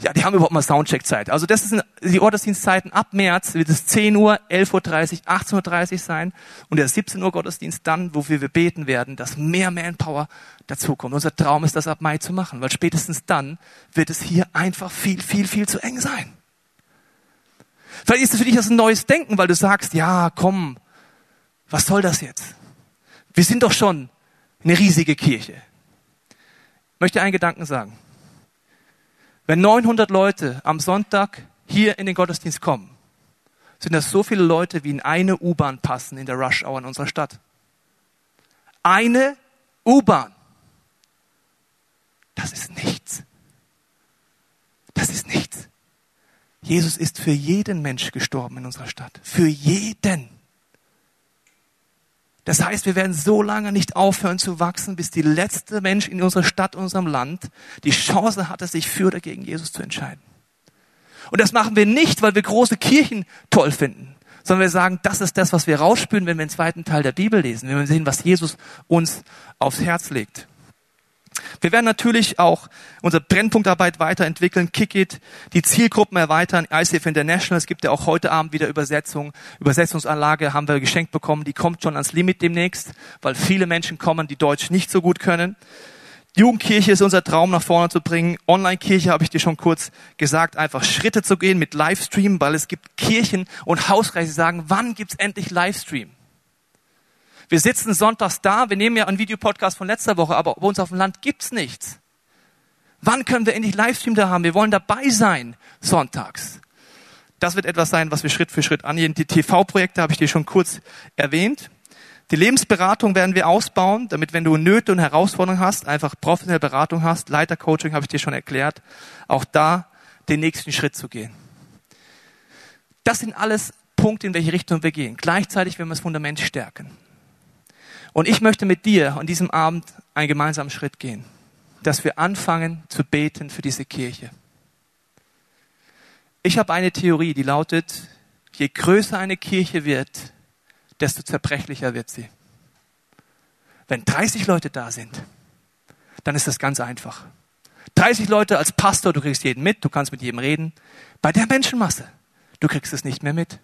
ja, die haben überhaupt mal Soundcheck-Zeit. Also das sind die Gottesdienstzeiten. Ab März wird es 10 Uhr, 11.30 Uhr, 18.30 Uhr sein und der 17 Uhr Gottesdienst dann, wofür wir beten werden, dass mehr Manpower dazukommt. Unser Traum ist, das ab Mai zu machen, weil spätestens dann wird es hier einfach viel, viel, viel zu eng sein. Vielleicht ist es für dich das ein neues Denken, weil du sagst, ja, komm, was soll das jetzt? Wir sind doch schon eine riesige Kirche. Ich möchte einen Gedanken sagen. Wenn 900 Leute am Sonntag hier in den Gottesdienst kommen, sind das so viele Leute, wie in eine U-Bahn passen in der Rush Hour in unserer Stadt. Eine U-Bahn. Das ist nichts. Das ist nichts. Jesus ist für jeden Mensch gestorben in unserer Stadt. Für jeden. Das heißt, wir werden so lange nicht aufhören zu wachsen, bis die letzte Mensch in unserer Stadt, unserem Land, die Chance hatte, sich für oder gegen Jesus zu entscheiden. Und das machen wir nicht, weil wir große Kirchen toll finden, sondern wir sagen, das ist das, was wir rausspüren, wenn wir den zweiten Teil der Bibel lesen, wenn wir sehen, was Jesus uns aufs Herz legt. Wir werden natürlich auch unsere Brennpunktarbeit weiterentwickeln, Kick It, die Zielgruppen erweitern, ICF International. Es gibt ja auch heute Abend wieder Übersetzung. Übersetzungsanlage haben wir geschenkt bekommen. Die kommt schon ans Limit demnächst, weil viele Menschen kommen, die Deutsch nicht so gut können. Jugendkirche ist unser Traum nach vorne zu bringen. Online-Kirche habe ich dir schon kurz gesagt, einfach Schritte zu gehen mit Livestream, weil es gibt Kirchen und Hausreise, die sagen, wann gibt's endlich Livestream? Wir sitzen sonntags da, wir nehmen ja einen Videopodcast von letzter Woche, aber bei uns auf dem Land gibt's nichts. Wann können wir endlich Livestream da haben? Wir wollen dabei sein, sonntags. Das wird etwas sein, was wir Schritt für Schritt angehen. Die TV-Projekte habe ich dir schon kurz erwähnt. Die Lebensberatung werden wir ausbauen, damit wenn du Nöte und Herausforderungen hast, einfach professionelle Beratung hast. Leitercoaching habe ich dir schon erklärt. Auch da den nächsten Schritt zu gehen. Das sind alles Punkte, in welche Richtung wir gehen. Gleichzeitig werden wir das Fundament stärken. Und ich möchte mit dir an diesem Abend einen gemeinsamen Schritt gehen, dass wir anfangen zu beten für diese Kirche. Ich habe eine Theorie, die lautet, je größer eine Kirche wird, desto zerbrechlicher wird sie. Wenn 30 Leute da sind, dann ist das ganz einfach. 30 Leute als Pastor, du kriegst jeden mit, du kannst mit jedem reden. Bei der Menschenmasse, du kriegst es nicht mehr mit.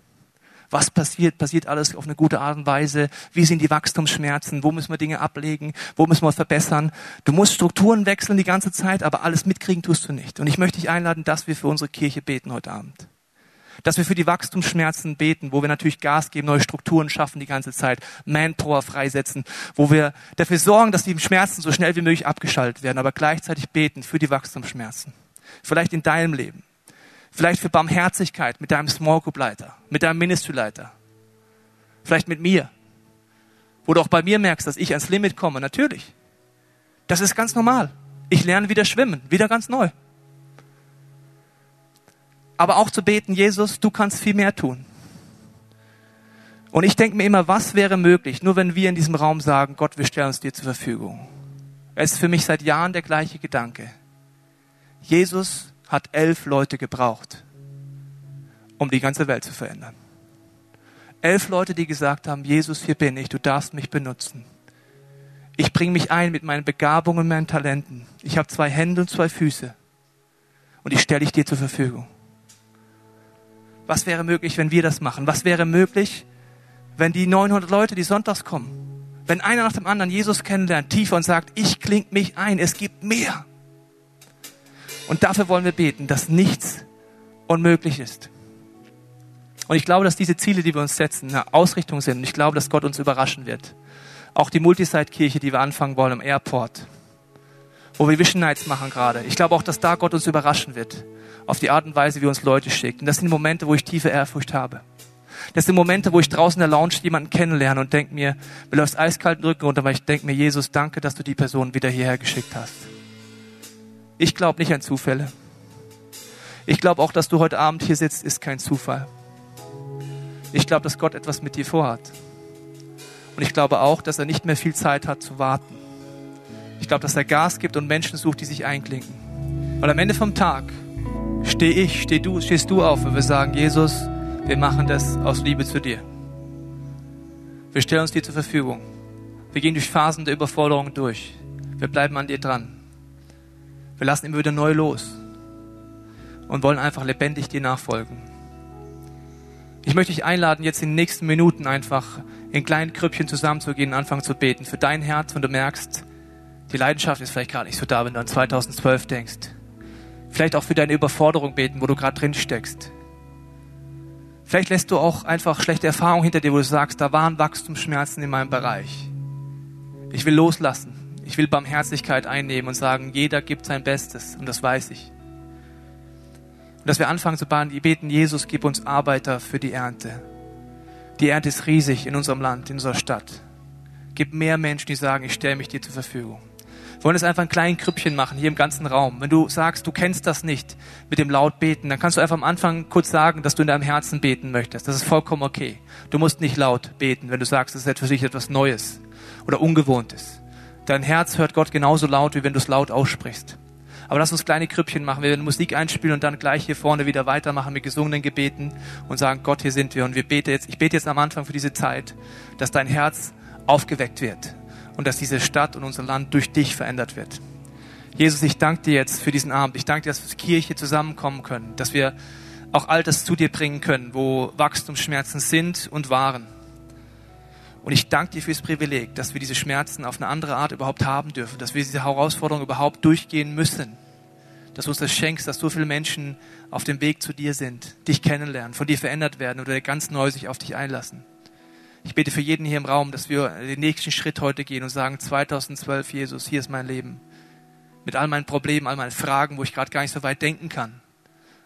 Was passiert? Passiert alles auf eine gute Art und Weise? Wie sind die Wachstumsschmerzen? Wo müssen wir Dinge ablegen? Wo müssen wir verbessern? Du musst Strukturen wechseln die ganze Zeit, aber alles mitkriegen tust du nicht. Und ich möchte dich einladen, dass wir für unsere Kirche beten heute Abend. Dass wir für die Wachstumsschmerzen beten, wo wir natürlich Gas geben, neue Strukturen schaffen die ganze Zeit, Manpower freisetzen, wo wir dafür sorgen, dass die Schmerzen so schnell wie möglich abgeschaltet werden, aber gleichzeitig beten für die Wachstumsschmerzen. Vielleicht in deinem Leben Vielleicht für Barmherzigkeit mit deinem Small Group Leiter, mit deinem Ministry Leiter. Vielleicht mit mir. Wo du auch bei mir merkst, dass ich ans Limit komme. Natürlich. Das ist ganz normal. Ich lerne wieder schwimmen, wieder ganz neu. Aber auch zu beten, Jesus, du kannst viel mehr tun. Und ich denke mir immer, was wäre möglich, nur wenn wir in diesem Raum sagen, Gott, wir stellen uns dir zur Verfügung. Es ist für mich seit Jahren der gleiche Gedanke. Jesus hat elf Leute gebraucht, um die ganze Welt zu verändern. Elf Leute, die gesagt haben, Jesus, hier bin ich, du darfst mich benutzen. Ich bringe mich ein mit meinen Begabungen meinen Talenten. Ich habe zwei Hände und zwei Füße. Und ich stelle dich dir zur Verfügung. Was wäre möglich, wenn wir das machen? Was wäre möglich, wenn die 900 Leute, die sonntags kommen, wenn einer nach dem anderen Jesus kennenlernt, tiefer und sagt, ich kling mich ein, es gibt mehr. Und dafür wollen wir beten, dass nichts unmöglich ist. Und ich glaube, dass diese Ziele, die wir uns setzen, eine Ausrichtung sind. Und ich glaube, dass Gott uns überraschen wird. Auch die Multisite-Kirche, die wir anfangen wollen im Airport, wo wir Vision Nights machen gerade. Ich glaube auch, dass da Gott uns überraschen wird. Auf die Art und Weise, wie uns Leute schickt. Und das sind Momente, wo ich tiefe Ehrfurcht habe. Das sind Momente, wo ich draußen in der Lounge jemanden kennenlerne und denke mir, mir läuft eiskalt den Rücken runter, weil ich denke mir, Jesus, danke, dass du die Person wieder hierher geschickt hast. Ich glaube nicht an Zufälle. Ich glaube auch, dass du heute Abend hier sitzt, ist kein Zufall. Ich glaube, dass Gott etwas mit dir vorhat. Und ich glaube auch, dass er nicht mehr viel Zeit hat zu warten. Ich glaube, dass er Gas gibt und Menschen sucht, die sich einklinken. Weil am Ende vom Tag stehe ich, steh du, stehst du auf und wir sagen, Jesus, wir machen das aus Liebe zu dir. Wir stellen uns dir zur Verfügung. Wir gehen durch Phasen der Überforderung durch. Wir bleiben an dir dran. Wir lassen immer wieder neu los und wollen einfach lebendig dir nachfolgen. Ich möchte dich einladen, jetzt in den nächsten Minuten einfach in kleinen Krüppchen zusammenzugehen und anfangen zu beten für dein Herz, wenn du merkst, die Leidenschaft ist vielleicht gerade nicht so da, wenn du an 2012 denkst. Vielleicht auch für deine Überforderung beten, wo du gerade drin steckst. Vielleicht lässt du auch einfach schlechte Erfahrungen hinter dir, wo du sagst, da waren Wachstumsschmerzen in meinem Bereich. Ich will loslassen. Ich will Barmherzigkeit einnehmen und sagen, jeder gibt sein Bestes und das weiß ich. Und dass wir anfangen zu beten, Jesus, gib uns Arbeiter für die Ernte. Die Ernte ist riesig in unserem Land, in unserer Stadt. Gib mehr Menschen, die sagen, ich stelle mich dir zur Verfügung. Wir wollen es einfach ein kleines Krüppchen machen, hier im ganzen Raum. Wenn du sagst, du kennst das nicht mit dem laut beten, dann kannst du einfach am Anfang kurz sagen, dass du in deinem Herzen beten möchtest. Das ist vollkommen okay. Du musst nicht laut beten, wenn du sagst, das ist für dich etwas Neues oder Ungewohntes. Dein Herz hört Gott genauso laut, wie wenn du es laut aussprichst. Aber lass uns kleine Krüppchen machen. Wir werden Musik einspielen und dann gleich hier vorne wieder weitermachen mit gesungenen Gebeten und sagen, Gott, hier sind wir. Und wir beten jetzt, ich bete jetzt am Anfang für diese Zeit, dass dein Herz aufgeweckt wird und dass diese Stadt und unser Land durch dich verändert wird. Jesus, ich danke dir jetzt für diesen Abend. Ich danke dir, dass wir Kirche zusammenkommen können, dass wir auch all das zu dir bringen können, wo Wachstumsschmerzen sind und waren. Und ich danke dir fürs Privileg, dass wir diese Schmerzen auf eine andere Art überhaupt haben dürfen, dass wir diese Herausforderung überhaupt durchgehen müssen. Dass du uns das schenkst, dass so viele Menschen auf dem Weg zu dir sind, dich kennenlernen, von dir verändert werden oder ganz neu sich auf dich einlassen. Ich bete für jeden hier im Raum, dass wir den nächsten Schritt heute gehen und sagen, 2012, Jesus, hier ist mein Leben. Mit all meinen Problemen, all meinen Fragen, wo ich gerade gar nicht so weit denken kann.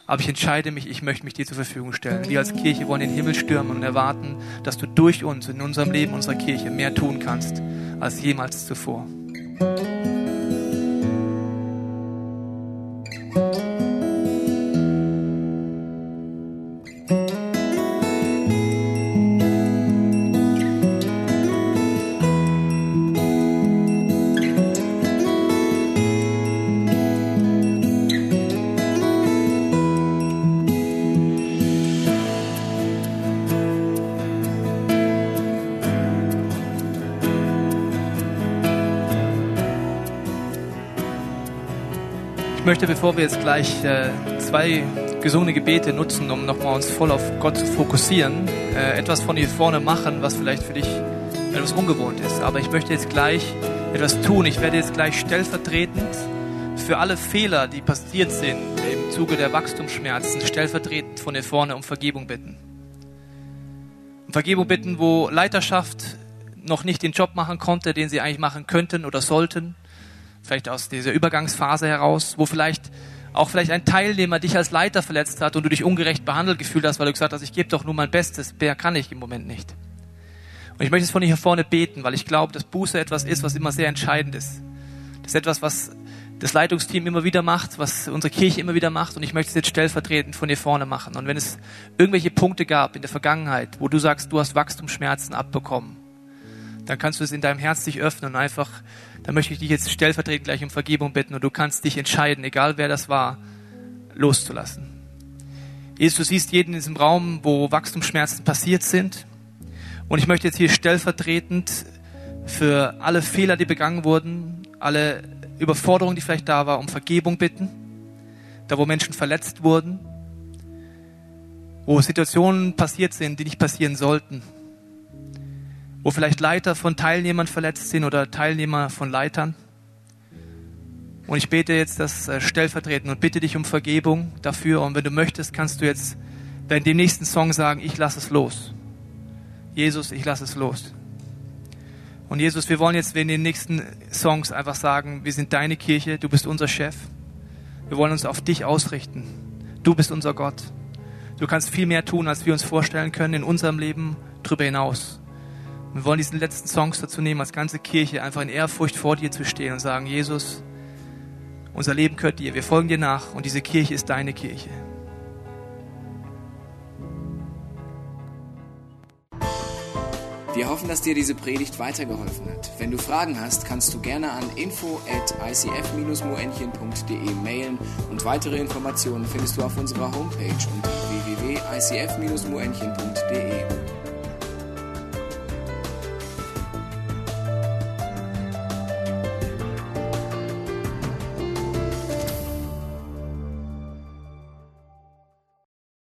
Aber ich entscheide mich, ich möchte mich dir zur Verfügung stellen. Wir als Kirche wollen den Himmel stürmen und erwarten, dass du durch uns in unserem Leben, unserer Kirche mehr tun kannst als jemals zuvor. Möchte, bevor wir jetzt gleich äh, zwei gesungene Gebete nutzen, um nochmal uns voll auf Gott zu fokussieren, äh, etwas von hier vorne machen, was vielleicht für dich etwas ungewohnt ist. Aber ich möchte jetzt gleich etwas tun. Ich werde jetzt gleich stellvertretend für alle Fehler, die passiert sind im Zuge der Wachstumsschmerzen, stellvertretend von hier vorne um Vergebung bitten. Um Vergebung bitten, wo Leiterschaft noch nicht den Job machen konnte, den sie eigentlich machen könnten oder sollten vielleicht aus dieser Übergangsphase heraus, wo vielleicht auch vielleicht ein Teilnehmer dich als Leiter verletzt hat und du dich ungerecht behandelt gefühlt hast, weil du gesagt hast, ich gebe doch nur mein Bestes, mehr kann ich im Moment nicht. Und ich möchte es von hier vorne beten, weil ich glaube, dass Buße etwas ist, was immer sehr entscheidend ist. Das ist etwas, was das Leitungsteam immer wieder macht, was unsere Kirche immer wieder macht und ich möchte es jetzt stellvertretend von hier vorne machen. Und wenn es irgendwelche Punkte gab in der Vergangenheit, wo du sagst, du hast Wachstumsschmerzen abbekommen, dann kannst du es in deinem Herz dich öffnen und einfach dann möchte ich dich jetzt stellvertretend gleich um Vergebung bitten und du kannst dich entscheiden, egal wer das war, loszulassen. Jesus, du siehst jeden in diesem Raum, wo Wachstumsschmerzen passiert sind. Und ich möchte jetzt hier stellvertretend für alle Fehler, die begangen wurden, alle Überforderungen, die vielleicht da war, um Vergebung bitten. Da, wo Menschen verletzt wurden, wo Situationen passiert sind, die nicht passieren sollten, wo vielleicht Leiter von Teilnehmern verletzt sind oder Teilnehmer von Leitern. Und ich bete jetzt das äh, stellvertretend und bitte dich um Vergebung dafür. Und wenn du möchtest, kannst du jetzt während dem nächsten Song sagen, ich lasse es los. Jesus, ich lasse es los. Und Jesus, wir wollen jetzt in den nächsten Songs einfach sagen, wir sind deine Kirche, du bist unser Chef. Wir wollen uns auf dich ausrichten. Du bist unser Gott. Du kannst viel mehr tun, als wir uns vorstellen können in unserem Leben darüber hinaus. Wir wollen diesen letzten Songs dazu nehmen, als ganze Kirche einfach in Ehrfurcht vor dir zu stehen und sagen, Jesus, unser Leben gehört dir, wir folgen dir nach und diese Kirche ist deine Kirche. Wir hoffen, dass dir diese Predigt weitergeholfen hat. Wenn du Fragen hast, kannst du gerne an info at icf-moenchen.de mailen und weitere Informationen findest du auf unserer Homepage unter www.icf-moenchen.de.